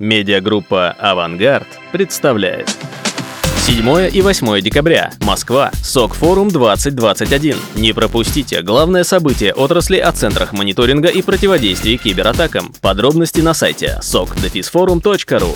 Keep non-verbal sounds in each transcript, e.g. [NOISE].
Медиагруппа «Авангард» представляет. 7 и 8 декабря. Москва. СОК-форум 2021. Не пропустите главное событие отрасли о центрах мониторинга и противодействия кибератакам. Подробности на сайте sokdefisforum.ru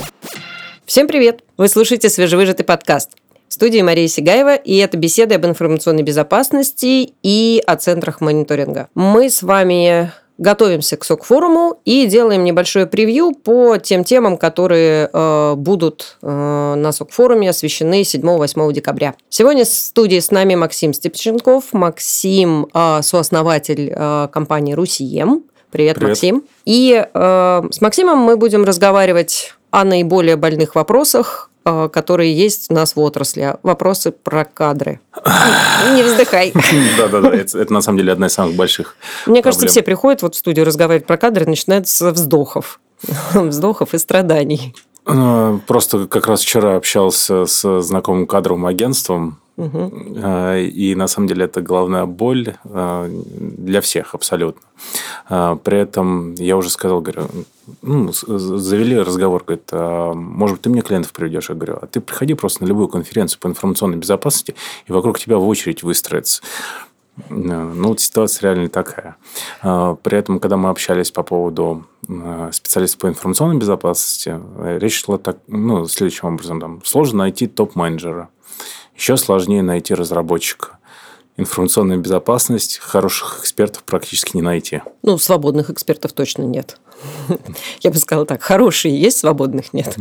Всем привет! Вы слушаете свежевыжатый подкаст. В студии Мария Сигаева, и это беседы об информационной безопасности и о центрах мониторинга. Мы с вами готовимся к СОК-форуму и делаем небольшое превью по тем темам, которые э, будут э, на СОК-форуме освещены 7-8 декабря. Сегодня в студии с нами Максим Степченков. Максим э, – сооснователь э, компании «Русием». Привет, Привет, Максим. И э, с Максимом мы будем разговаривать о наиболее больных вопросах, которые есть у нас в отрасли. Вопросы про кадры. [SIGHS] Не вздыхай. [LAUGHS] Да-да-да, это на самом деле одна из самых больших Мне кажется, все приходят вот в студию разговаривать про кадры, начинают с вздохов. [LAUGHS] Вздохов и страданий. Э, просто как раз вчера общался с знакомым кадровым агентством, Угу. И на самом деле это главная боль а, для всех абсолютно. А, при этом я уже сказал, говорю, ну, завели разговор, говорит, а, может быть, ты мне клиентов приведешь? Я говорю, а ты приходи просто на любую конференцию по информационной безопасности, и вокруг тебя в очередь выстроится. Ну, вот ситуация реально такая. При этом, когда мы общались по поводу специалистов по информационной безопасности, речь шла так, ну, следующим образом. Там, сложно найти топ-менеджера. Еще сложнее найти разработчика. Информационная безопасность хороших экспертов практически не найти. Ну, свободных экспертов точно нет. Я бы сказала так, хорошие есть, свободных нет.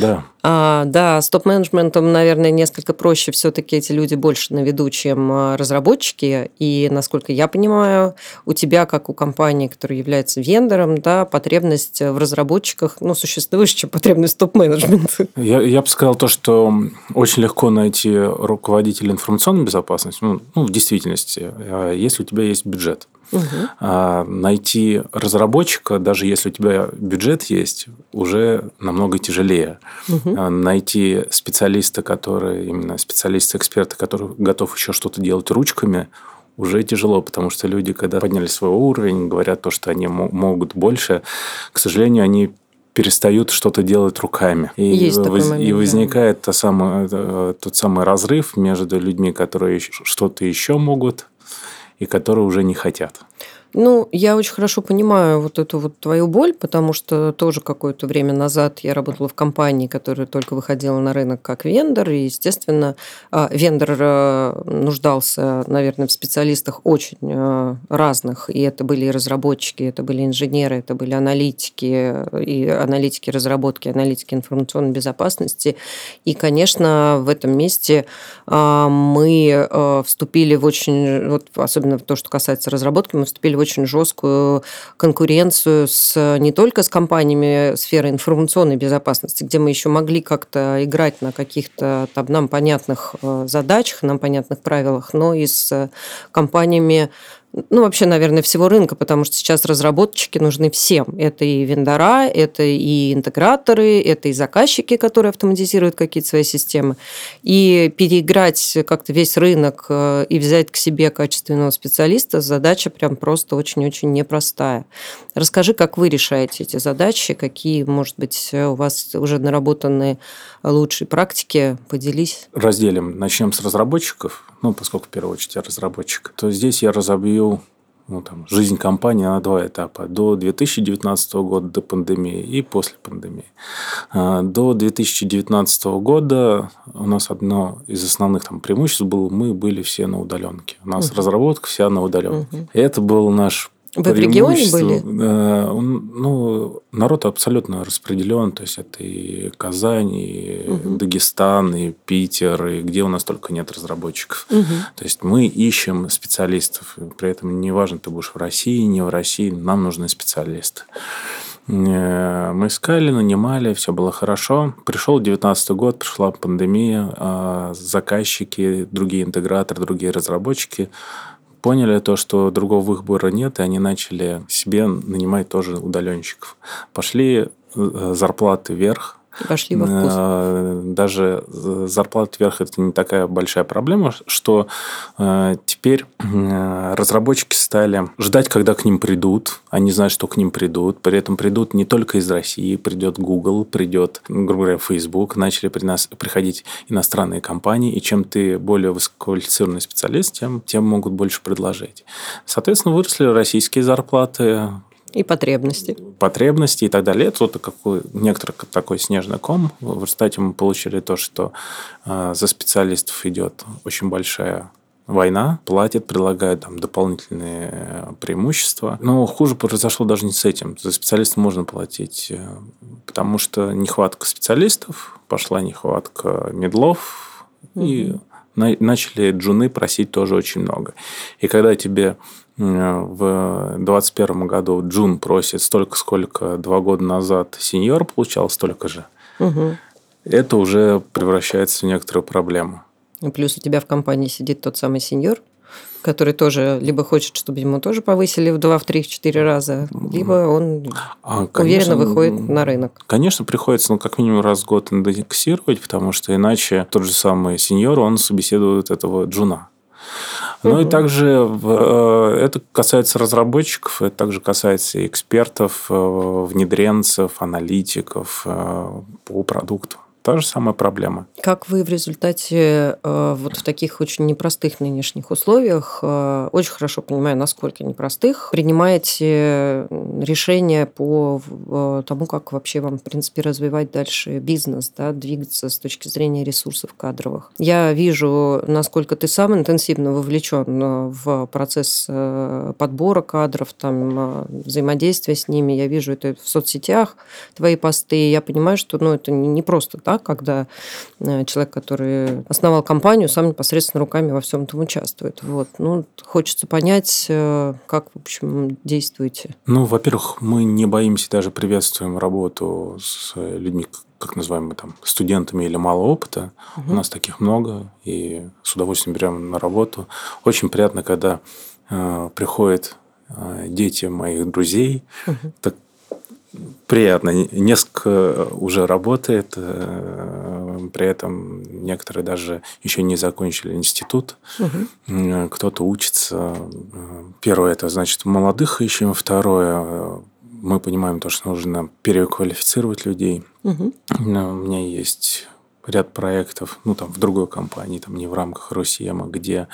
Да. А, да, с топ-менеджментом, наверное, несколько проще. Все-таки эти люди больше на виду, чем а, разработчики. И, насколько я понимаю, у тебя, как у компании, которая является вендором, да, потребность в разработчиках ну, существует, чем потребность топ-менеджмента. Я, я бы сказал то, что очень легко найти руководителя информационной безопасности, ну, ну в действительности, а, если у тебя есть бюджет. Угу. найти разработчика, даже если у тебя бюджет есть, уже намного тяжелее. Угу. найти специалиста, который именно специалиста, эксперта, который готов еще что-то делать ручками, уже тяжело, потому что люди, когда подняли свой уровень, говорят то, что они могут больше, к сожалению, они перестают что-то делать руками. И, Есть воз, момент, и возникает да. та самая, э, тот самый разрыв между людьми, которые что-то еще могут и которые уже не хотят. Ну, я очень хорошо понимаю вот эту вот твою боль, потому что тоже какое-то время назад я работала в компании, которая только выходила на рынок как вендор, и, естественно, а, вендор э, нуждался, наверное, в специалистах очень э, разных, и это были и разработчики, это были инженеры, это были аналитики, и аналитики разработки, аналитики информационной безопасности, и, конечно, в этом месте а, мы э, вступили в очень, вот особенно то, что касается разработки, мы вступили в очень жесткую конкуренцию с, не только с компаниями сферы информационной безопасности, где мы еще могли как-то играть на каких-то там, нам понятных э, задачах, нам понятных правилах, но и с компаниями ну, вообще, наверное, всего рынка, потому что сейчас разработчики нужны всем. Это и вендора, это и интеграторы, это и заказчики, которые автоматизируют какие-то свои системы. И переиграть как-то весь рынок э, и взять к себе качественного специалиста задача прям просто очень-очень непростая. Расскажи, как вы решаете эти задачи, какие, может быть, у вас уже наработаны лучшие практики, поделись. Разделим. Начнем с разработчиков. Ну, поскольку в первую очередь я разработчик, то здесь я разобью ну, там, жизнь компании на два этапа. До 2019 года, до пандемии и после пандемии. А, до 2019 года у нас одно из основных там, преимуществ было, мы были все на удаленке. У нас угу. разработка вся на удаленке. Угу. И это был наш вы в регионе были? Ну, народ абсолютно распределен. То есть, это и Казань, и угу. Дагестан, и Питер, и где у нас только нет разработчиков. Угу. То есть, мы ищем специалистов. При этом неважно, ты будешь в России, не в России, нам нужны специалисты. Э, мы искали, нанимали, все было хорошо. Пришел 19 год, пришла пандемия, а заказчики, другие интеграторы, другие разработчики поняли то, что другого выбора нет, и они начали себе нанимать тоже удаленщиков. Пошли э, зарплаты вверх, Вошли во вкус. Э, даже зарплата вверх – это не такая большая проблема, что э, теперь разработчики стали ждать, когда к ним придут. Они знают, что к ним придут. При этом придут не только из России. Придет Google, придет, грубо говоря, Facebook. Начали при нас приходить иностранные компании. И чем ты более высококвалифицированный специалист, тем, тем могут больше предложить. Соответственно, выросли российские зарплаты, и потребности. Потребности и так далее. Это вот какой, некоторый такой снежный ком. В результате мы получили то, что э, за специалистов идет очень большая война, платят, предлагают там дополнительные преимущества. Но хуже произошло даже не с этим. За специалиста можно платить, э, потому что нехватка специалистов, пошла нехватка медлов, угу. и начали джуны просить тоже очень много. И когда тебе в 2021 году Джун просит столько, сколько два года назад сеньор получал, столько же, угу. это уже превращается в некоторую проблему. И плюс у тебя в компании сидит тот самый сеньор, который тоже либо хочет, чтобы ему тоже повысили в 2, в 3, в 4 раза, либо он а, конечно, уверенно выходит на рынок. Конечно, приходится ну, как минимум раз в год индексировать, потому что иначе тот же самый сеньор, он собеседует этого джуна. Ну и также э, это касается разработчиков, это также касается экспертов, э, внедренцев, аналитиков э, по продукту. Та же самая проблема. Как вы в результате э, вот в таких очень непростых нынешних условиях, э, очень хорошо понимаю, насколько непростых, принимаете решения по э, тому, как вообще вам, в принципе, развивать дальше бизнес, да, двигаться с точки зрения ресурсов кадровых? Я вижу, насколько ты сам интенсивно вовлечен в процесс подбора кадров, там, взаимодействия с ними. Я вижу это в соцсетях, твои посты. Я понимаю, что ну, это не просто так, когда э, человек, который основал компанию, сам непосредственно руками во всем этом участвует. Вот. Ну, хочется понять, э, как, в общем, действуете. Ну, во-первых, мы не боимся, даже приветствуем работу с людьми, как называемые там студентами или мало опыта. Угу. У нас таких много, и с удовольствием берем на работу. Очень приятно, когда э, приходят э, дети моих друзей, угу. так приятно. Несколько уже работает, э, при этом некоторые даже еще не закончили институт. Угу. Кто-то учится. Первое, это значит молодых ищем. Второе, мы понимаем то, что нужно переквалифицировать людей. Угу. У меня есть ряд проектов, ну, там, в другой компании, там, не в рамках Росиема, где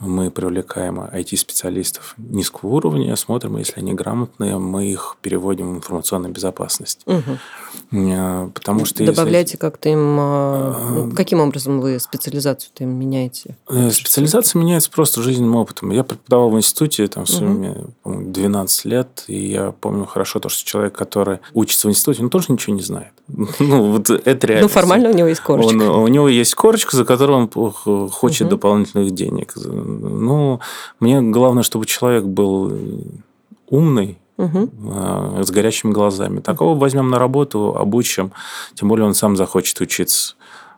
мы привлекаем IT-специалистов низкого уровня, смотрим, если они грамотные, мы их переводим в информационную безопасность. Угу. Потому что Добавляете если... как-то им... А, каким образом вы специализацию-то им меняете? Э, специализация меняется просто жизненным опытом. Я преподавал в институте там, в сумме угу. 12 лет, и я помню хорошо то, что человек, который учится в институте, он тоже ничего не знает. [LAUGHS] Ну, вот это реально. Ну, формально у него есть корочка. Он, у него есть корочка, за которую он хочет угу. дополнительных денег ну, мне главное, чтобы человек был умный, угу. с горящими глазами. Такого возьмем на работу, обучим, тем более он сам захочет учиться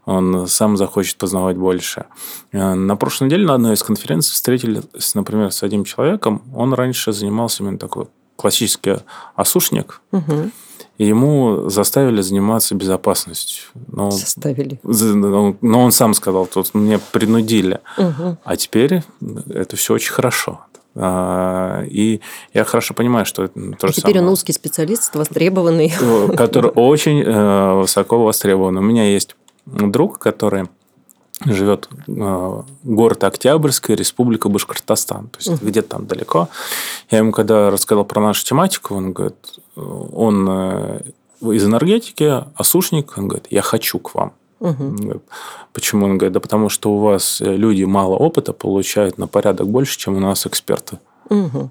он сам захочет познавать больше. Э, на прошлой неделе на одной из конференций встретились, например, с одним человеком. Он раньше занимался именно такой классический осушник. Угу. И ему заставили заниматься безопасностью. Но, заставили. Но он сам сказал, тут мне принудили. Угу. А теперь это все очень хорошо. А, и я хорошо понимаю, что это то а же теперь самое. он узкий специалист, востребованный. Который [LAUGHS] очень э, высоко востребован. У меня есть друг, который живет э, город Октябрьская, Республика Башкортостан. То есть uh-huh. где-то там далеко. Я ему когда рассказал про нашу тематику, он говорит, он э, из энергетики, осушник, он говорит, я хочу к вам. Угу. Почему? Он говорит, да потому что у вас люди мало опыта получают на порядок больше, чем у нас эксперты. Угу.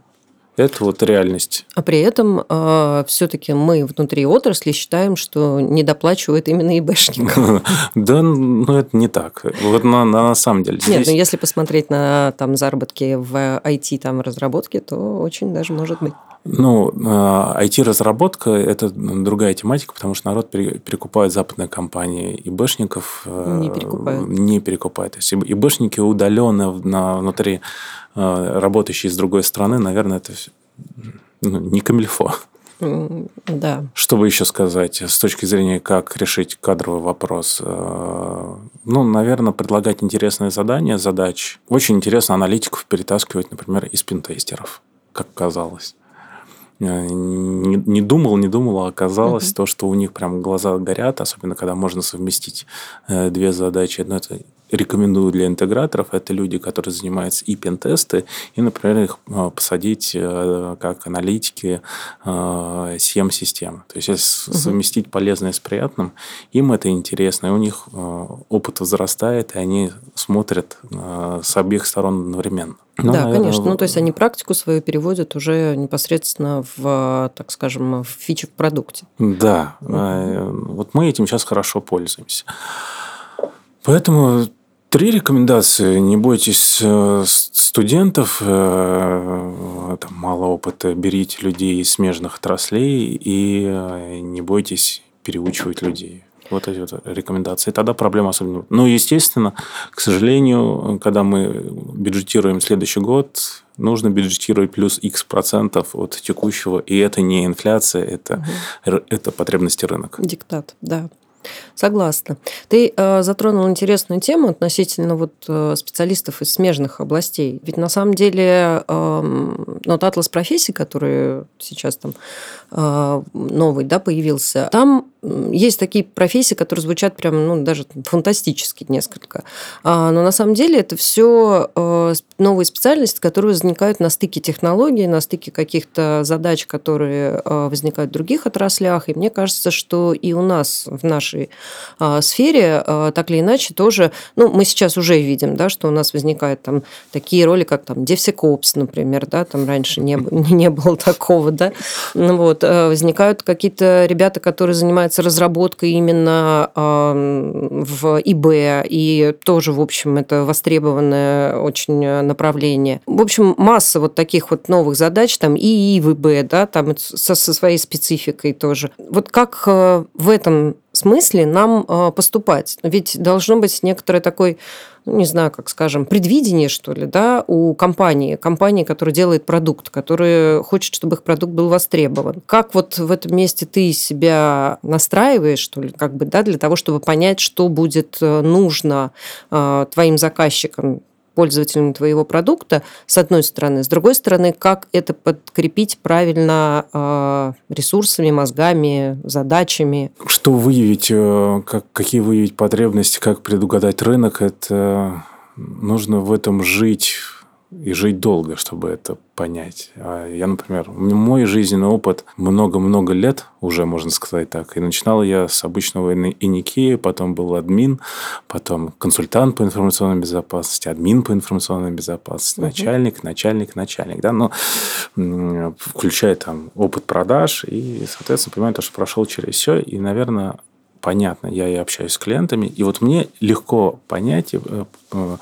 Это вот реальность. А при этом э, а, все-таки мы внутри отрасли считаем, что недоплачивают именно ИБшникам. [LAUGHS] Да, ну это не так. Вот на, самом деле. Нет, ну если посмотреть на там заработки в IT там разработке, то очень даже может быть. Ну, IT-разработка – это другая тематика, потому что народ перекупает западные компании. ИБшников э, не перекупают. Не перекупают. То есть ИБшники удаленно внутри э, работающие с другой страны, наверное, это ну, не камильфо. Да. Что бы еще сказать с точки зрения, как решить кадровый вопрос? Э, ну, наверное, предлагать интересные задания, задач. Очень интересно аналитиков перетаскивать, например, из пинтестеров, как казалось. Э, не, не думал, не думал, а оказалось uh-huh. то, что у них прям глаза горят, особенно когда можно совместить э, две задачи. Одно это рекомендую для интеграторов, это люди, которые занимаются и пентесты, и, например, их э, посадить э, как аналитики SEM-системы. То есть, если угу. совместить полезное с приятным, им это интересно, и у них опыт возрастает, и они смотрят с обеих сторон одновременно. Ну, да, наверное, конечно. Ну, то есть они практику свою переводят уже непосредственно в, так скажем, в фичи в продукте. Да. Угу. Вот мы этим сейчас хорошо пользуемся. Поэтому Три рекомендации. Не бойтесь э, студентов, э, там мало опыта, берите людей из смежных отраслей и не бойтесь переучивать людей. Вот эти вот рекомендации. Тогда проблема особенно. Ну, естественно, к сожалению, когда мы бюджетируем следующий год, нужно бюджетировать плюс X процентов от текущего, и это не инфляция, это, угу. это потребности рынка. Диктат, да. Согласна. Ты э, затронул интересную тему относительно вот, э, специалистов из смежных областей. Ведь на самом деле э, вот атлас профессий, который сейчас там э, новый да, появился, там есть такие профессии, которые звучат прям, ну, даже фантастически несколько. А, но на самом деле это все э, новые специальности, которые возникают на стыке технологий, на стыке каких-то задач, которые э, возникают в других отраслях. И мне кажется, что и у нас в нашей а, сфере так или иначе тоже, ну, мы сейчас уже видим, да, что у нас возникают там такие роли, как там DevSecOps, например, да, там раньше не, [LAUGHS] не было такого, да, ну вот, э, возникают какие-то ребята, которые занимаются занимается разработкой именно в ИБ, и тоже, в общем, это востребованное очень направление. В общем, масса вот таких вот новых задач, там и ИБ, да, там со, со своей спецификой тоже. Вот как э, в этом смысле нам э, поступать? Ведь должно быть некоторое такой ну, не знаю, как скажем, предвидение, что ли, да, у компании, компании, которая делает продукт, которая хочет, чтобы их продукт был востребован. Как вот в этом месте ты себя настраиваешь, что ли, как бы, да, для того, чтобы понять, что будет э, нужно э, твоим заказчикам, пользователями твоего продукта, с одной стороны. С другой стороны, как это подкрепить правильно э, ресурсами, мозгами, задачами. Что выявить, э, как, какие выявить потребности, как предугадать рынок, это нужно в этом жить и жить долго, чтобы это понять. А я, например, мой жизненный опыт много-много лет уже, можно сказать так. И начинал я с обычного иники, потом был админ, потом консультант по информационной безопасности, админ по информационной безопасности, угу. начальник, начальник, начальник. Да? Но включая там опыт продаж и, соответственно, понимаю то, что прошел через все. И, наверное, понятно, я и общаюсь с клиентами, и вот мне легко понять э, э,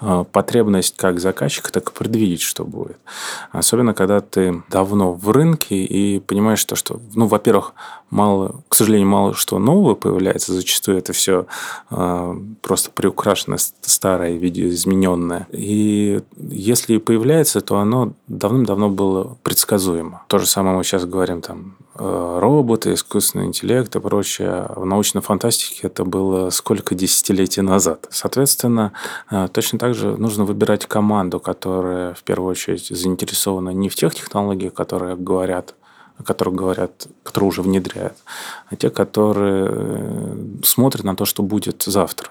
э, потребность как заказчика, так и предвидеть, что будет. Особенно, когда ты давно в рынке и понимаешь то, что, ну, во-первых, мало, к сожалению, мало что нового появляется, зачастую это все просто приукрашенное, старое, видеоизмененное. И если появляется, то оно давным-давно было предсказуемо. То же самое мы сейчас говорим там роботы, искусственный интеллект и прочее. В научной фантастике это было сколько десятилетий назад. Соответственно, э, точно так же нужно выбирать команду, которая в первую очередь заинтересована не в тех технологиях, которые говорят которых говорят, которые уже внедряют, а те, которые э, смотрят на то, что будет завтра.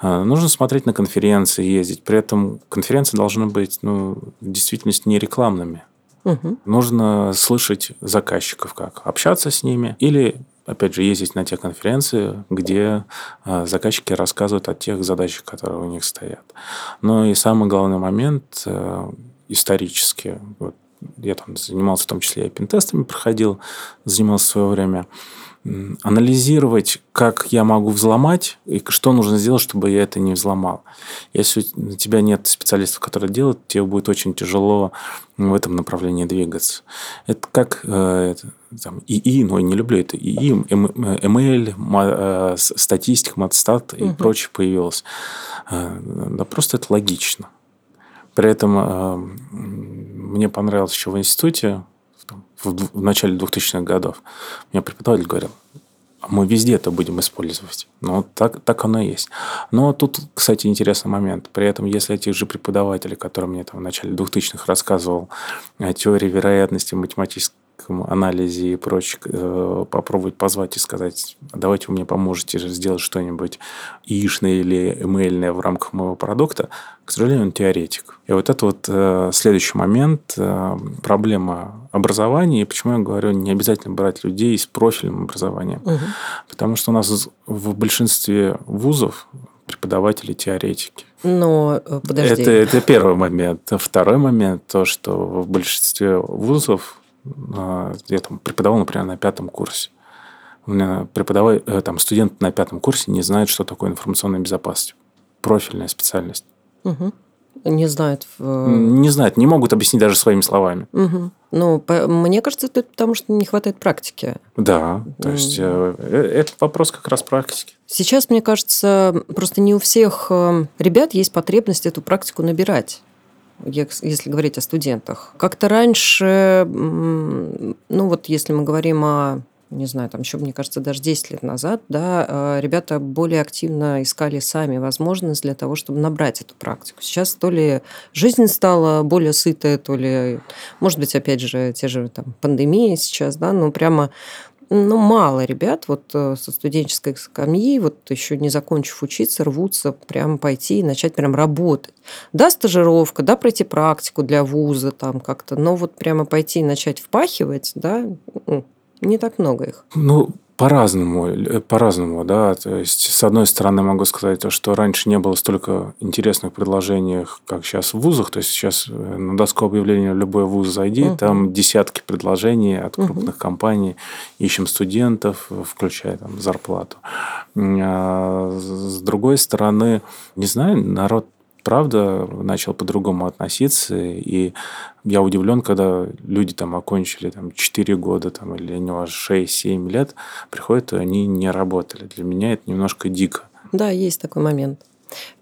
Э, нужно смотреть на конференции, ездить. При этом конференции должны быть ну, в действительности не рекламными. Угу. Нужно слышать заказчиков, как общаться с ними, или опять же, ездить на те конференции, где э, заказчики рассказывают о тех задачах, которые у них стоят. Но и самый главный момент э, исторически, вот я там занимался в том числе и пентестами проходил, занимался в свое время, анализировать, как я могу взломать и что нужно сделать, чтобы я это не взломал. Если у тебя нет специалистов, которые делают, тебе будет очень тяжело в этом направлении двигаться. Это как э, это, там, ИИ, но я не люблю это ИИ, ML, э, статистика, матстат и угу. прочее появилось. Э, да просто это логично. При этом мне понравилось еще в институте в, начале 2000-х годов. Мне преподаватель говорил, мы везде это будем использовать. Ну, так, так оно и есть. Но тут, кстати, интересный момент. При этом, если этих же преподавателей, которые мне там в начале 2000-х рассказывал о теории вероятности математической анализе и прочее э, попробовать позвать и сказать, давайте вы мне поможете сделать что-нибудь яичное или эмейльное в рамках моего продукта, к сожалению, он теоретик. И вот это вот э, следующий момент, э, проблема образования, и почему я говорю, не обязательно брать людей с профильным образованием. Угу. Потому что у нас в большинстве вузов преподаватели теоретики. Но подожди. Это, это первый момент. Второй момент, то, что в большинстве вузов а, я там преподавал, например, на пятом курсе. У меня преподаватель, э, там, студент на пятом курсе не знает, что такое информационная безопасность. Профильная специальность. Угу. Не знают. Не знают, не могут объяснить даже своими словами. Угу. Ну, по, мне кажется, это потому, что не хватает практики. Да, то есть э, э, это вопрос как раз практики. Сейчас, мне кажется, просто не у всех ребят есть потребность эту практику набирать если говорить о студентах. Как-то раньше, ну вот если мы говорим о не знаю, там еще, мне кажется, даже 10 лет назад, да, э, ребята более активно искали сами возможность для того, чтобы набрать эту практику. Сейчас то ли жизнь стала более сытая, то ли, может быть, опять же, те же там пандемии сейчас, да, но прямо ну, мало ребят вот э, со студенческой скамьи, вот еще не закончив учиться, рвутся прям пойти и начать прям работать. Да, стажировка, да, пройти практику для вуза там как-то, но вот прямо пойти и начать впахивать, да, не так много их. Ну, по-разному, э, по-разному, да. То есть, с одной стороны, могу сказать, что раньше не было столько интересных предложений, как сейчас в вузах. То есть, сейчас э, на доску объявления в любой вуз зайди, uh-huh. там десятки предложений от крупных uh-huh. компаний. Ищем студентов, включая там зарплату. А с другой стороны, не знаю, народ правда начал по-другому относиться. И я удивлен, когда люди там окончили там, 4 года там, или у него 6-7 лет, приходят, и они не работали. Для меня это немножко дико. Да, есть такой момент.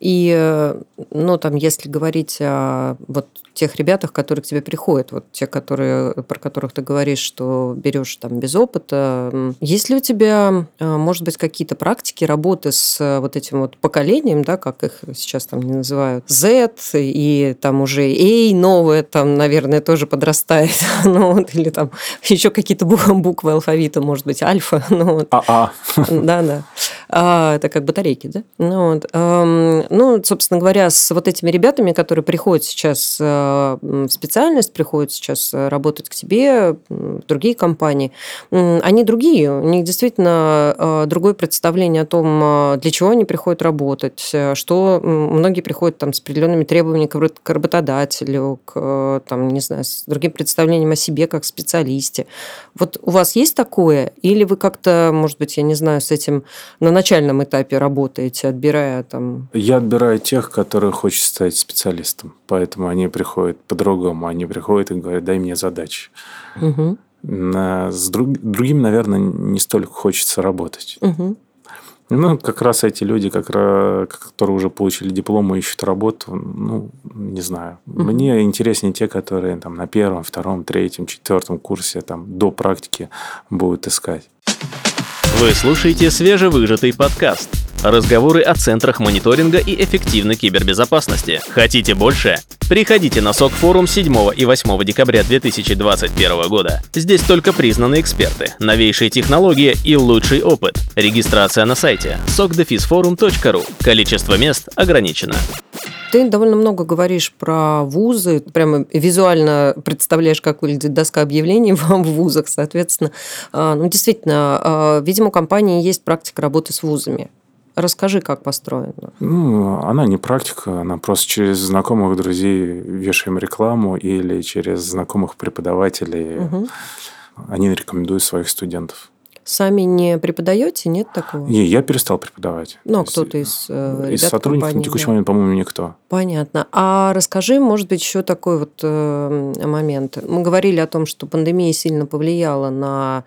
И, э, ну, там, если говорить о вот тех ребятах, которые к тебе приходят, вот те, которые, про которых ты говоришь, что берешь там без опыта, есть ли у тебя, э, может быть, какие-то практики работы с э, вот этим вот поколением, да, как их сейчас там не называют, Z, и там уже A новое, там, наверное, тоже подрастает, [LAUGHS] ну, вот, или там еще какие-то буквы алфавита, может быть, альфа, [LAUGHS] ну, вот. А-а. Да-да. А, это как батарейки, да? Ну, вот. Ну, собственно говоря, с вот этими ребятами, которые приходят сейчас э, в специальность, приходят сейчас э, работать к тебе, в другие компании, они другие. У них действительно э, другое представление о том, для чего они приходят работать, что многие приходят там с определенными требованиями к работодателю, к, там, не знаю, с другим представлением о себе как специалисте. Вот у вас есть такое? Или вы как-то, может быть, я не знаю, с этим на начальном этапе работаете, отбирая там? Я отбираю тех, которые хочет стать специалистом. Поэтому они приходят по-другому. Они приходят и говорят, дай мне задачи. Угу. С друг, другим, наверное, не столько хочется работать. Угу. Ну, как раз эти люди, как, которые уже получили диплом и ищут работу, ну, не знаю. Mm-hmm. Мне интереснее те, которые там на первом, втором, третьем, четвертом курсе там до практики будут искать. Вы слушаете свежевыжатый подкаст. Разговоры о центрах мониторинга и эффективной кибербезопасности. Хотите больше? Приходите на СОК форум 7 и 8 декабря 2021 года. Здесь только признанные эксперты, новейшие технологии и лучший опыт. Регистрация на сайте sokdefisforum.ru. Количество мест ограничено. Ты довольно много говоришь про вузы, прямо визуально представляешь, как выглядит доска объявлений [LAUGHS] в вузах, соответственно. А, ну, действительно, а, видимо, у компании есть практика работы с вузами. Расскажи, как построено. Ну, она не практика, она просто через знакомых друзей вешаем рекламу или через знакомых преподавателей. Угу. Они рекомендуют своих студентов. Сами не преподаете, нет такого? Не, я перестал преподавать. Ну, а кто-то из э, Из сотрудников компании, на текущий да. момент, по-моему, никто. Понятно. А расскажи, может быть, еще такой вот э, момент. Мы говорили о том, что пандемия сильно повлияла на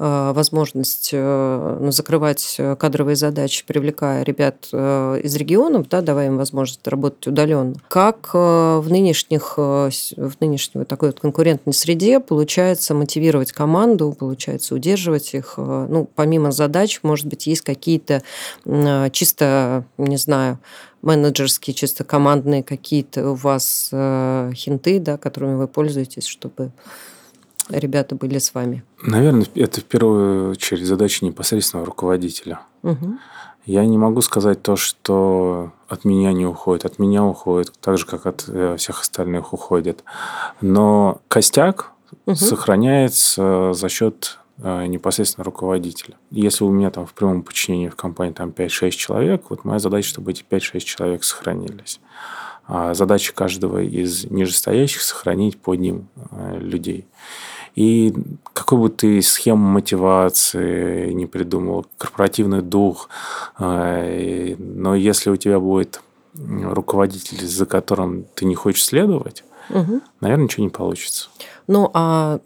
возможность ну, закрывать кадровые задачи, привлекая ребят из регионов, да, давая им возможность работать удаленно. Как в нынешних, в нынешней такой вот конкурентной среде получается мотивировать команду, получается удерживать их? Ну, помимо задач, может быть, есть какие-то чисто, не знаю, менеджерские, чисто командные какие-то у вас э, хинты, да, которыми вы пользуетесь, чтобы ребята были с вами? Наверное, это в первую очередь задача непосредственного руководителя. Угу. Я не могу сказать то, что от меня не уходит, от меня уходит, так же, как от э, всех остальных уходит. Но костяк угу. сохраняется за счет Э, непосредственно руководителя. Если у меня там в прямом подчинении в компании там 5-6 человек, вот моя задача, чтобы эти 5-6 человек сохранились. А задача каждого из нижестоящих сохранить под ним э, людей. И какой бы ты схему мотивации не придумал, корпоративный дух, э, но если у тебя будет руководитель, за которым ты не хочешь следовать, угу. наверное, ничего не получится. Ну, а,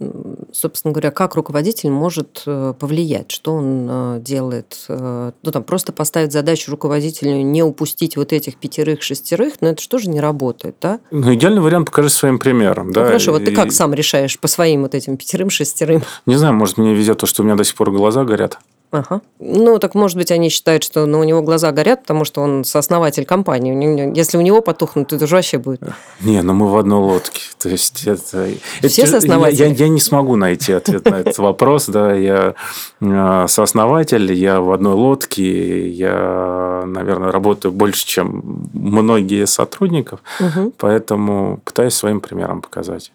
собственно говоря, как руководитель может э, повлиять? Что он э, делает? Э, ну, там, просто поставить задачу руководителю не упустить вот этих пятерых-шестерых, но это что же не работает, да? Ну, идеальный вариант покажи своим примером, да. Ну, хорошо, вот ты как сам решаешь по своим вот этим пятерым-шестерым? Не знаю, может, мне везет то, что у меня до сих пор глаза горят. Ага. Ну, так может быть, они считают, что ну, у него глаза горят, потому что он сооснователь компании. Если у него потухнут, то это же вообще будет. Не, ну мы в одной лодке. [LAUGHS] То есть это... Все это, сооснователи? Я, я, я не смогу найти ответ на этот вопрос. Да, я а, сооснователь, я в одной лодке, я, наверное, работаю больше, чем многие сотрудников, поэтому пытаюсь своим примером показать.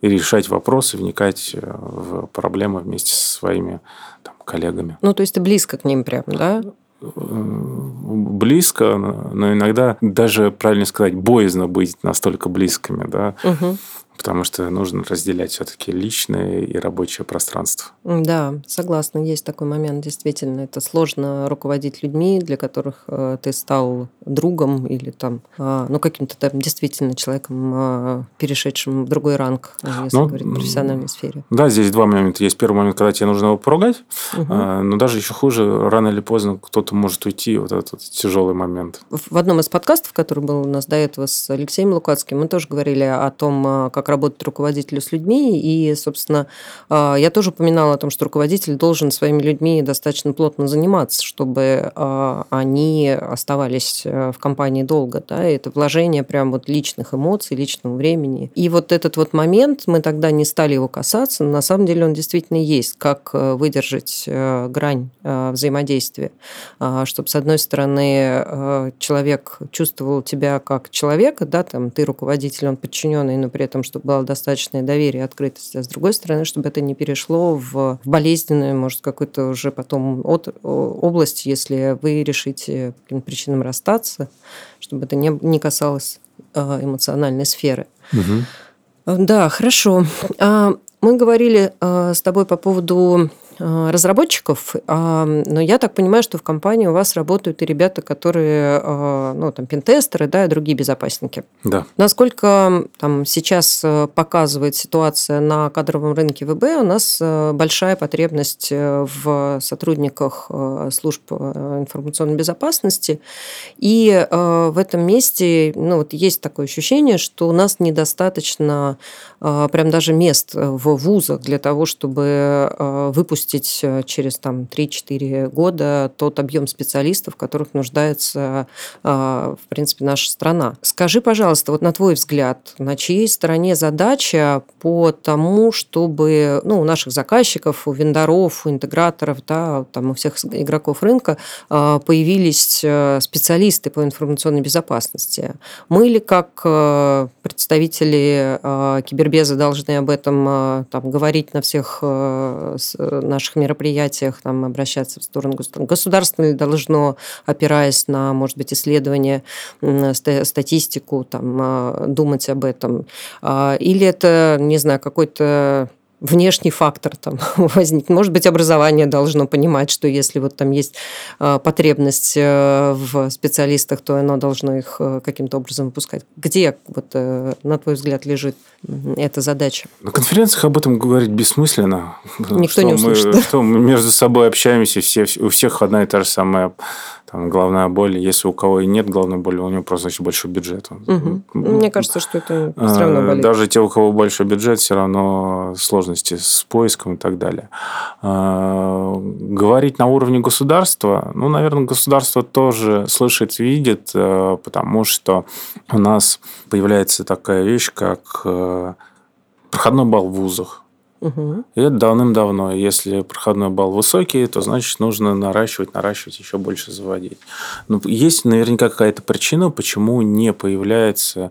И решать вопросы, вникать в проблемы вместе со своими там, коллегами. Ну, то есть ты близко к ним прям, да? близко, но иногда даже, правильно сказать, боязно быть настолько близкими, да. Угу потому что нужно разделять все-таки личное и рабочее пространство. Да, согласна, есть такой момент, действительно. Это сложно руководить людьми, для которых э, ты стал другом или там, э, ну, каким-то там действительно человеком, э, перешедшим в другой ранг, если ну, говорить в профессиональной сфере. Да, здесь два момента. Есть первый момент, когда тебе нужно его поругать, угу. но даже еще хуже, рано или поздно кто-то может уйти, вот этот тяжелый момент. В одном из подкастов, который был у нас до этого с Алексеем Лукацким, мы тоже говорили о том, как работать руководителю с людьми. И, собственно, а, я тоже упоминала о том, что руководитель должен своими людьми достаточно плотно заниматься, чтобы а, они оставались э, в компании долго. Да? Это вложение прям вот личных эмоций, личного времени. И вот этот вот момент, мы тогда не стали его касаться, но на самом деле он действительно есть, как э, выдержать э, грань взаимодействия, а, чтобы, с одной стороны, человек чувствовал тебя как человека, да, там ты руководитель, он подчиненный, но при этом, чтобы было достаточное доверие и открытость, а с другой стороны, чтобы это не перешло в болезненную, может, какую-то уже потом от, область, если вы решите по каким-то причинам расстаться, чтобы это не, не касалось а, эмоциональной сферы. Угу. Да, хорошо. А, мы говорили а, с тобой по поводу разработчиков, а, но я так понимаю, что в компании у вас работают и ребята, которые, э, ну, там, пентестеры, да, и другие безопасники. Да. Насколько там сейчас э, показывает ситуация на кадровом рынке ВБ, у нас большая потребность в сотрудниках служб информационной безопасности, и в этом месте, ну, вот есть такое ощущение, что у нас недостаточно прям даже мест в вузах для того, чтобы выпустить выпустить э, через там, 3-4 года тот объем специалистов, в которых нуждается, э, в принципе, наша страна. Скажи, пожалуйста, вот на твой взгляд, на чьей стороне задача по тому, чтобы ну, у наших заказчиков, у вендоров, у интеграторов, да, там, у всех игроков рынка э, появились специалисты по информационной безопасности? Мы ли как представители кибербеза должны об этом там, говорить на всех на наших мероприятиях там, обращаться в сторону государства. Государство ли должно, опираясь на, может быть, исследования, статистику, там, а, думать об этом? А, или это, не знаю, какой-то внешний фактор там [LAUGHS] возникнет. Может быть, образование должно понимать, что если вот там есть э, потребность э, в специалистах, то оно должно их э, каким-то образом выпускать. Где, вот, на твой взгляд, лежит эта задача? На конференциях об этом говорить бессмысленно. Никто что не услышит. Мы, что мы между собой общаемся, все, у всех одна и та же самая там, головная боль. Если у кого и нет головной боли, у него просто значит, большой бюджет. Угу. Мне кажется, что это все равно болит. Даже те, у кого большой бюджет, все равно сложности с поиском и так далее. А, говорить на уровне государства, ну, наверное, государство тоже слышит, видит, э, потому что у нас появляется такая вещь, как э, проходной балл в вузах. Угу. И это давным-давно. Если проходной балл высокий, то значит нужно наращивать, наращивать, еще больше заводить. Но ну, есть наверняка какая-то причина, почему не появляется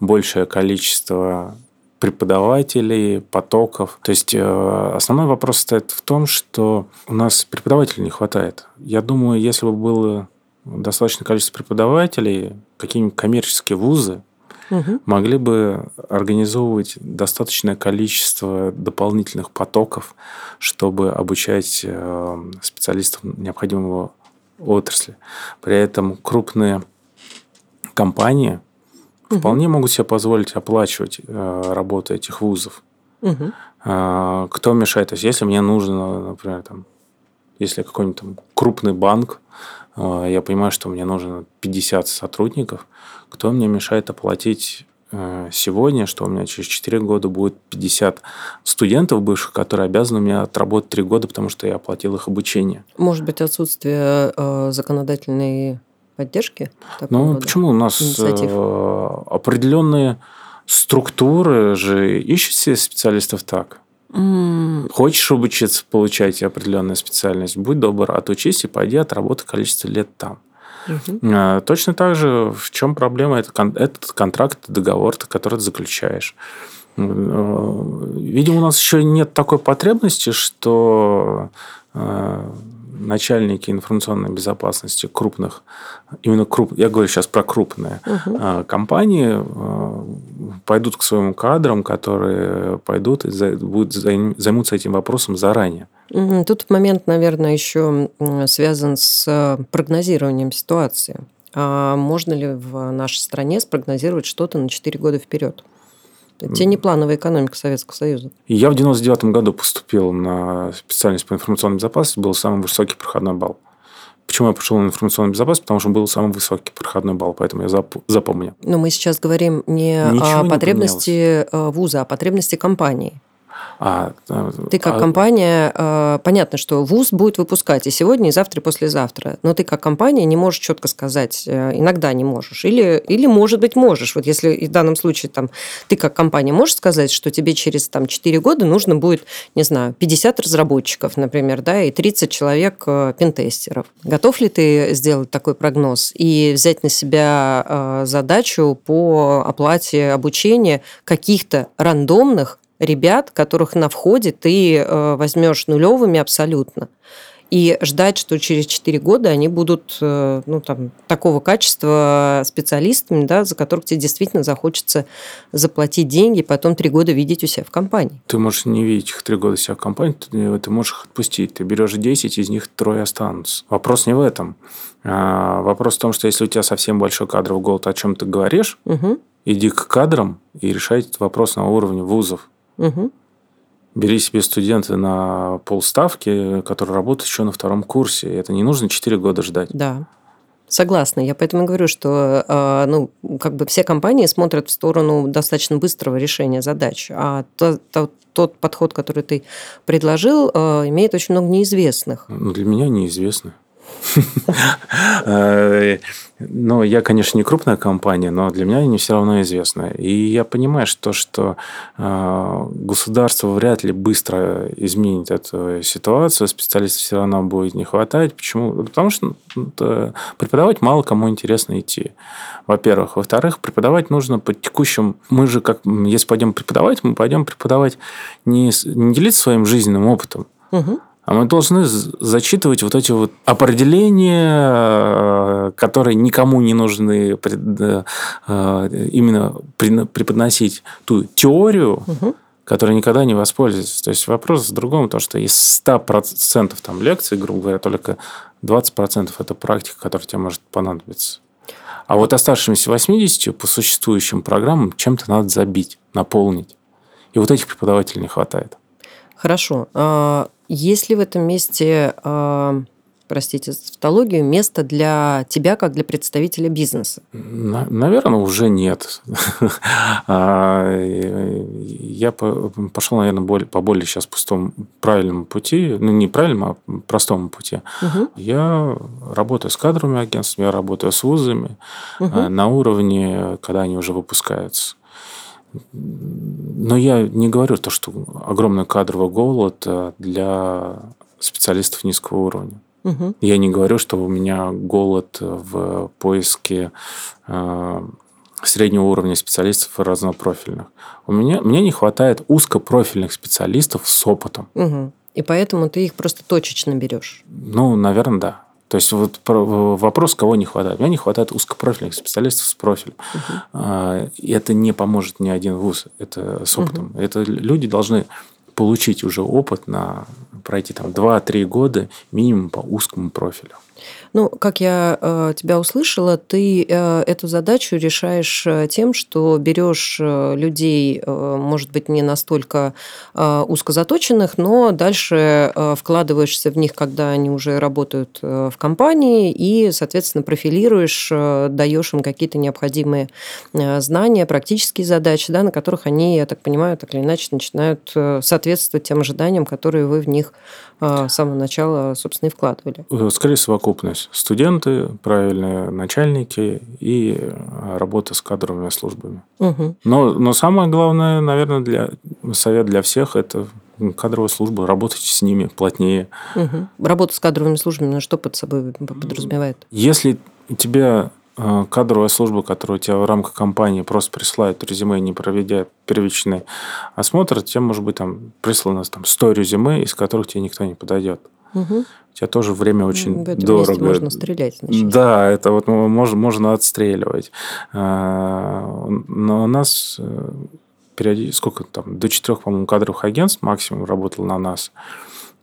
большее количество преподавателей, потоков. То есть э, основной вопрос стоит в том, что у нас преподавателей не хватает. Я думаю, если бы было достаточное количество преподавателей, какие-нибудь коммерческие вузы угу. могли бы организовывать достаточное количество дополнительных потоков, чтобы обучать э, специалистов необходимого отрасли. При этом крупные компании угу. вполне могут себе позволить оплачивать э, работу этих вузов. Угу. Кто мешает? То есть, если мне нужно, например, там, если какой-нибудь там крупный банк, я понимаю, что мне нужно 50 сотрудников, кто мне мешает оплатить э, сегодня, что у меня через 4 года будет 50 студентов бывших, которые обязаны мне отработать 3 года, потому что я оплатил их обучение. Может быть, отсутствие э, законодательной поддержки? Ну, рода? почему? У нас Инициатив? Э, определенные структуры же ищут себе специалистов так. Mm. Хочешь обучиться, получать определенную специальность, будь добр, отучись и пойди отработай количество лет там. Угу. Точно так же, в чем проблема? Это, этот контракт, договор, который ты заключаешь. Э, видимо, у нас еще нет такой потребности, что начальники информационной безопасности крупных, именно круп, я говорю сейчас про крупные угу. компании, пойдут к своим кадрам, которые пойдут и будут займутся этим вопросом заранее. Тут момент, наверное, еще связан с э, прогнозированием ситуации. А можно ли в нашей стране спрогнозировать что-то на 4 года вперед? Это не плановая экономика Советского Союза. Я в 99 году поступил на специальность по информационной безопасности, был самый высокий проходной балл. Почему я пошел на информационную безопасность? Потому что был самый высокий проходной балл, поэтому я запомнил. Но мы сейчас говорим не Ничего о потребности не вуза, а о потребности компании. А, э, ты как а... компания, э, понятно, что ВУЗ будет выпускать и сегодня, и завтра, и послезавтра, но ты как компания не можешь четко сказать, э, иногда не можешь, или, или может быть можешь. Вот если в данном случае там, ты как компания можешь сказать, что тебе через там, 4 года нужно будет, не знаю, 50 разработчиков, например, да, и 30 человек пентестеров. Готов ли ты сделать такой прогноз и взять на себя задачу по оплате обучения каких-то рандомных ребят, которых на входе ты э, возьмешь нулевыми абсолютно. И ждать, что через 4 года они будут э, ну, там, такого качества специалистами, да, за которых тебе действительно захочется заплатить деньги, и потом 3 года видеть у себя в компании. Ты можешь не видеть их 3 года себя в компании, ты, ты можешь их отпустить. Ты берешь 10, из них трое останутся. Вопрос не в этом. А, вопрос в том, что если у тебя совсем большой кадровый голод, о чем ты говоришь, угу. иди к кадрам и решай этот вопрос на уровне вузов. Угу. Бери себе студенты на полставки, которые работают еще на втором курсе. Это не нужно 4 года ждать. Да. Согласна. Я поэтому говорю, что а, ну, как бы все компании смотрят в сторону достаточно быстрого решения задач. А тот, тот, тот подход, который ты предложил, а, имеет очень много неизвестных. Ну, для меня неизвестно. [LAUGHS] Ну, я, конечно, не крупная компания, но для меня они все равно известны. И я понимаю, что, что э, государство вряд ли быстро изменит эту ситуацию, специалистов все равно будет не хватать. Почему? Потому что ну, преподавать мало кому интересно идти. Во-первых. Во-вторых, преподавать нужно по текущим... Мы же, как если пойдем преподавать, мы пойдем преподавать не, не делиться своим жизненным опытом, угу а мы должны зачитывать вот эти вот определения, э, которые никому не нужны, э, именно преподносить ту теорию, угу. которые никогда не воспользуются. То есть вопрос в другом, то, что из 100% там лекций, грубо говоря, только 20% это практика, которая тебе может понадобиться. А вот оставшимися 80 по существующим программам чем-то надо забить, наполнить. И вот этих преподавателей не хватает. Хорошо. Есть ли в этом месте а, простите за тавтологию, место для тебя, как для представителя бизнеса? Наверное, уже нет. [LAUGHS] А, я пошел, наверное, по более сейчас пустому правильному пути, ну, не правильному, а простому пути. Я работаю с кадровыми агентствами, я работаю с вузами а, на уровне, когда они уже выпускаются. Но я не говорю то, что огромный кадровый голод э, для специалистов низкого уровня. Угу. Я не говорю, что у меня голод в поиске э, среднего уровня специалистов разнопрофильных. У меня мне не хватает узкопрофильных специалистов с опытом. Угу. И поэтому ты их просто точечно берешь. Ну, наверное, да. То есть вот вопрос, кого не хватает. Мне не хватает узкопрофильных специалистов с профилем. И это не поможет ни один вуз. Это с опытом. Угу. Это люди должны получить уже опыт на пройти там 2-3 года минимум по узкому профилю. Ну, как я э, тебя услышала, ты э, эту задачу решаешь э, тем, что берешь э, людей, э, может быть, не настолько э, узкозаточенных, но дальше э, вкладываешься в них, когда они уже работают э, в компании, и, соответственно, профилируешь, э, даешь им какие-то необходимые э, знания, практические задачи, да, на которых они, я так понимаю, так или иначе начинают э, соответствовать тем ожиданиям, которые вы в них э, с самого начала, собственно, и вкладывали. Э, скорее, совокупность студенты, правильные начальники и э, работа с кадровыми службами. Угу. Но, но самое главное, наверное, для, совет для всех – это кадровая служба, работайте с ними плотнее. Угу. Работа с кадровыми службами, ну, что под собой подразумевает? Если у тебя э, кадровая служба, которая у тебя в рамках компании просто присылает резюме, не проведя первичный осмотр, тебе может быть там прислано там, 100 резюме, из которых тебе никто не подойдет. Угу. Тебя тоже время очень в этом дорого. можно стрелять. Значит. Да, это вот можно, можно отстреливать. А, но у нас э, периодически, сколько там, до четырех, по-моему, кадровых агентств максимум работало на нас.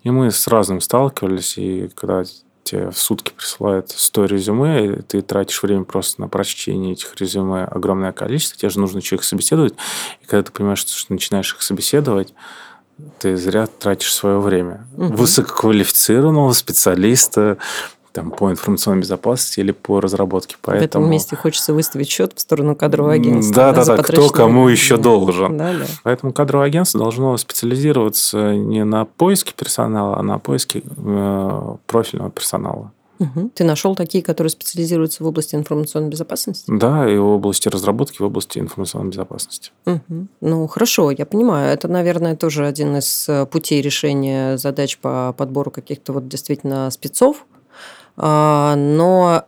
И мы с разным сталкивались, и когда тебе в сутки присылают 100 резюме, и ты тратишь время просто на прочтение этих резюме огромное количество, тебе же нужно человек собеседовать, и когда ты понимаешь, что начинаешь их собеседовать, ты зря тратишь свое время. Угу. Высококвалифицированного специалиста там, по информационной безопасности или по разработке. Поэтому... В этом месте хочется выставить счет в сторону кадрового агентства. Да, да, да, да кто кому еще должен. Да, да. Поэтому кадровое агентство должно специализироваться не на поиске персонала, а на поиске э, профильного персонала. Угу. Ты нашел такие, которые специализируются в области информационной безопасности? Да, и в области разработки, в области информационной безопасности. Угу. Ну, хорошо, я понимаю. Это, наверное, тоже один из э, путей решения задач по подбору каких-то вот действительно спецов. А, но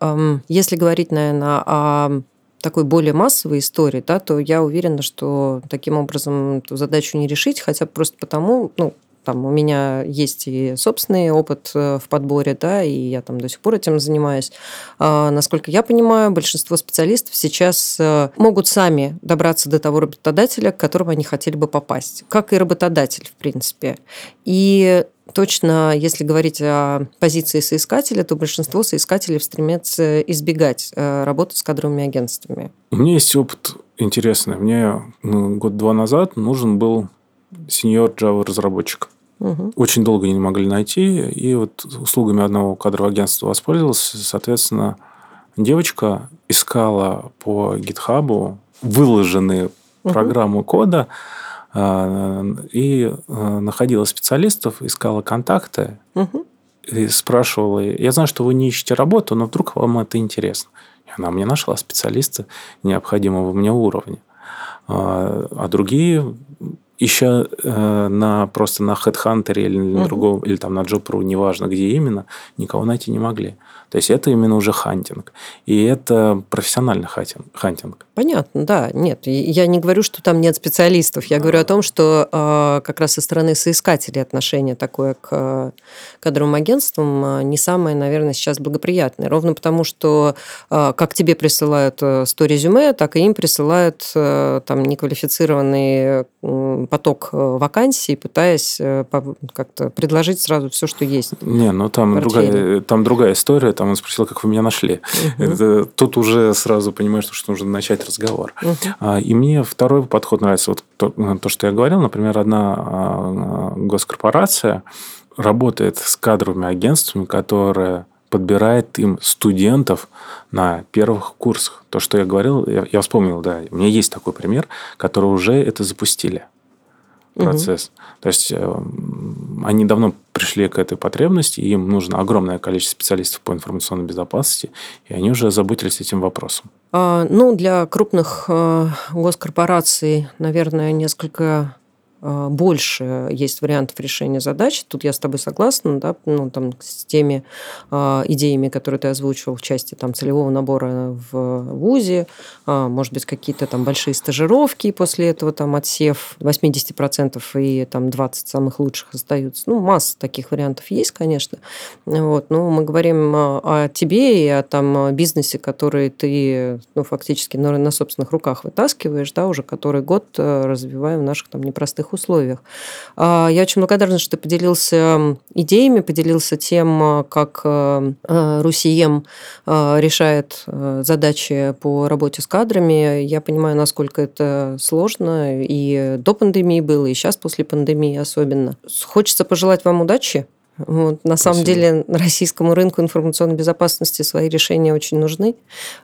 если говорить, наверное, о такой более массовой истории, да, то я уверена, что таким образом эту задачу не решить, хотя просто потому, ну, там у меня есть и собственный опыт э, в подборе, да, и я там до сих пор этим занимаюсь. А, насколько я понимаю, большинство специалистов сейчас э, могут сами добраться до того работодателя, к которому они хотели бы попасть, как и работодатель, в принципе. И точно, если говорить о позиции соискателя, то большинство соискателей стремятся избегать э, работы с кадровыми агентствами. У меня есть опыт интересный. Мне ну, год-два назад нужен был сеньор Java разработчик. Угу. Очень долго не могли найти, и вот услугами одного кадрового агентства воспользовался. Соответственно, девочка искала по гитхабу выложенные угу. программы кода а, и а, находила специалистов, искала контакты угу. и спрашивала, я знаю, что вы не ищете работу, но вдруг вам это интересно. И она мне нашла специалиста необходимого мне уровня. А, а другие еще э, на просто на HeadHunter или на uh-huh. другом, или там на Job.ru, неважно где именно, никого найти не могли. То есть это именно уже hunting. И это профессиональный hunting. Понятно, да. Нет, я не говорю, что там нет специалистов. Я говорю о том, что э, как раз со стороны соискателей отношение такое к э, кадровым агентствам э, не самое, наверное, сейчас благоприятное. Ровно потому, что э, как тебе присылают 100 резюме, так и им присылают э, там неквалифицированные поток вакансий, пытаясь как-то предложить сразу все, что есть. Не, ну там другая, там другая история. Там он спросил, как вы меня нашли. Это, тут уже сразу понимаешь, что нужно начать разговор. Угу. И мне второй подход нравится. Вот то, то, что я говорил, например, одна а, госкорпорация работает с кадровыми агентствами, которые подбирает им студентов на первых курсах. То, что я говорил, я, я вспомнил, да, у меня есть такой пример, который уже это запустили процесс. Угу. То есть э, они давно пришли к этой потребности, и им нужно огромное количество специалистов по информационной безопасности, и они уже озаботились этим вопросом. А, ну, для крупных э, госкорпораций, наверное, несколько больше есть вариантов решения задач. Тут я с тобой согласна, да, ну, там, с теми э, идеями, которые ты озвучивал в части там, целевого набора в ВУЗе, э, может быть, какие-то там большие стажировки, после этого там отсев 80% и там 20 самых лучших остаются. Ну, масса таких вариантов есть, конечно. Вот. Но мы говорим о тебе и о там, бизнесе, который ты ну, фактически на, на собственных руках вытаскиваешь, да, уже который год э, развиваем в наших там непростых условиях. А, я очень благодарна, что ты поделился идеями, поделился тем, а, как а, Русием решает задачи по работе с кадрами. Я понимаю, насколько это сложно и до пандемии было, и сейчас после пандемии особенно. Хочется пожелать вам удачи вот. На Спасибо. самом деле российскому рынку информационной безопасности свои решения очень нужны.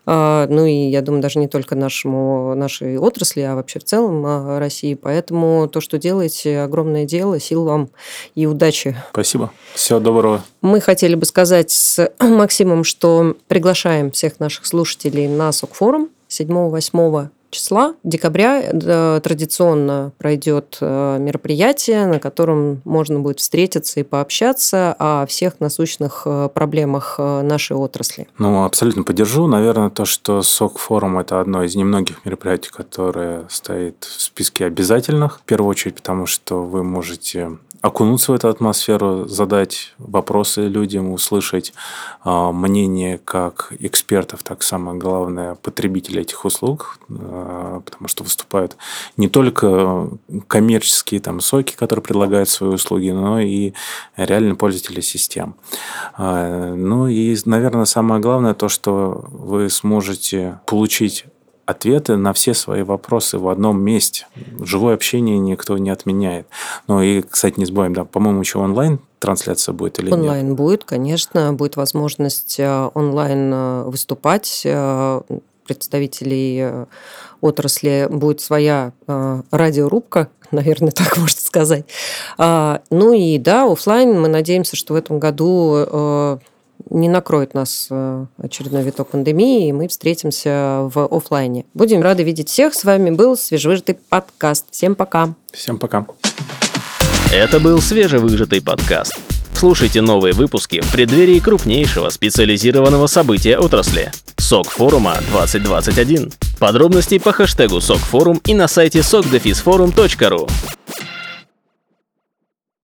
А, ну и я думаю, даже не только нашему, нашей отрасли, а вообще в целом а, России. Поэтому то, что делаете, огромное дело. Сил вам и удачи. Спасибо. Всего доброго. Мы хотели бы сказать с Максимом, что приглашаем всех наших слушателей на СОК-форум 7-8 числа декабря э, традиционно пройдет э, мероприятие, на котором можно будет встретиться и пообщаться о всех насущных э, проблемах нашей отрасли. Ну, абсолютно поддержу. Наверное, то, что СОК-форум – это одно из немногих мероприятий, которое стоит в списке обязательных. В первую очередь, потому что вы можете окунуться в эту атмосферу, задать вопросы людям, услышать э, мнение как экспертов, так самое главное, потребителей этих услуг, э, потому что выступают не только коммерческие там, соки, которые предлагают свои услуги, но и реально пользователи систем. Э, ну и, наверное, самое главное то, что вы сможете получить ответы на все свои вопросы в одном месте. Живое общение никто не отменяет. Ну и, кстати, не забываем, да, по-моему, еще онлайн трансляция будет или онлайн нет? Онлайн будет, конечно, будет возможность э, онлайн э, выступать э, представителей отрасли будет своя радиорубка, [LAUGHS] наверное, так можно сказать. А, ну и да, офлайн мы надеемся, что в этом году не накроет нас э, очередной виток пандемии, и мы встретимся в офлайне. Будем рады видеть всех. С вами был свежевыжатый подкаст. Всем пока. Всем пока. Это был свежевыжатый подкаст. Слушайте новые выпуски в преддверии крупнейшего специализированного события отрасли – СОК форума 2021. Подробности по хэштегу СОК форум и на сайте sokdefisforum.ru.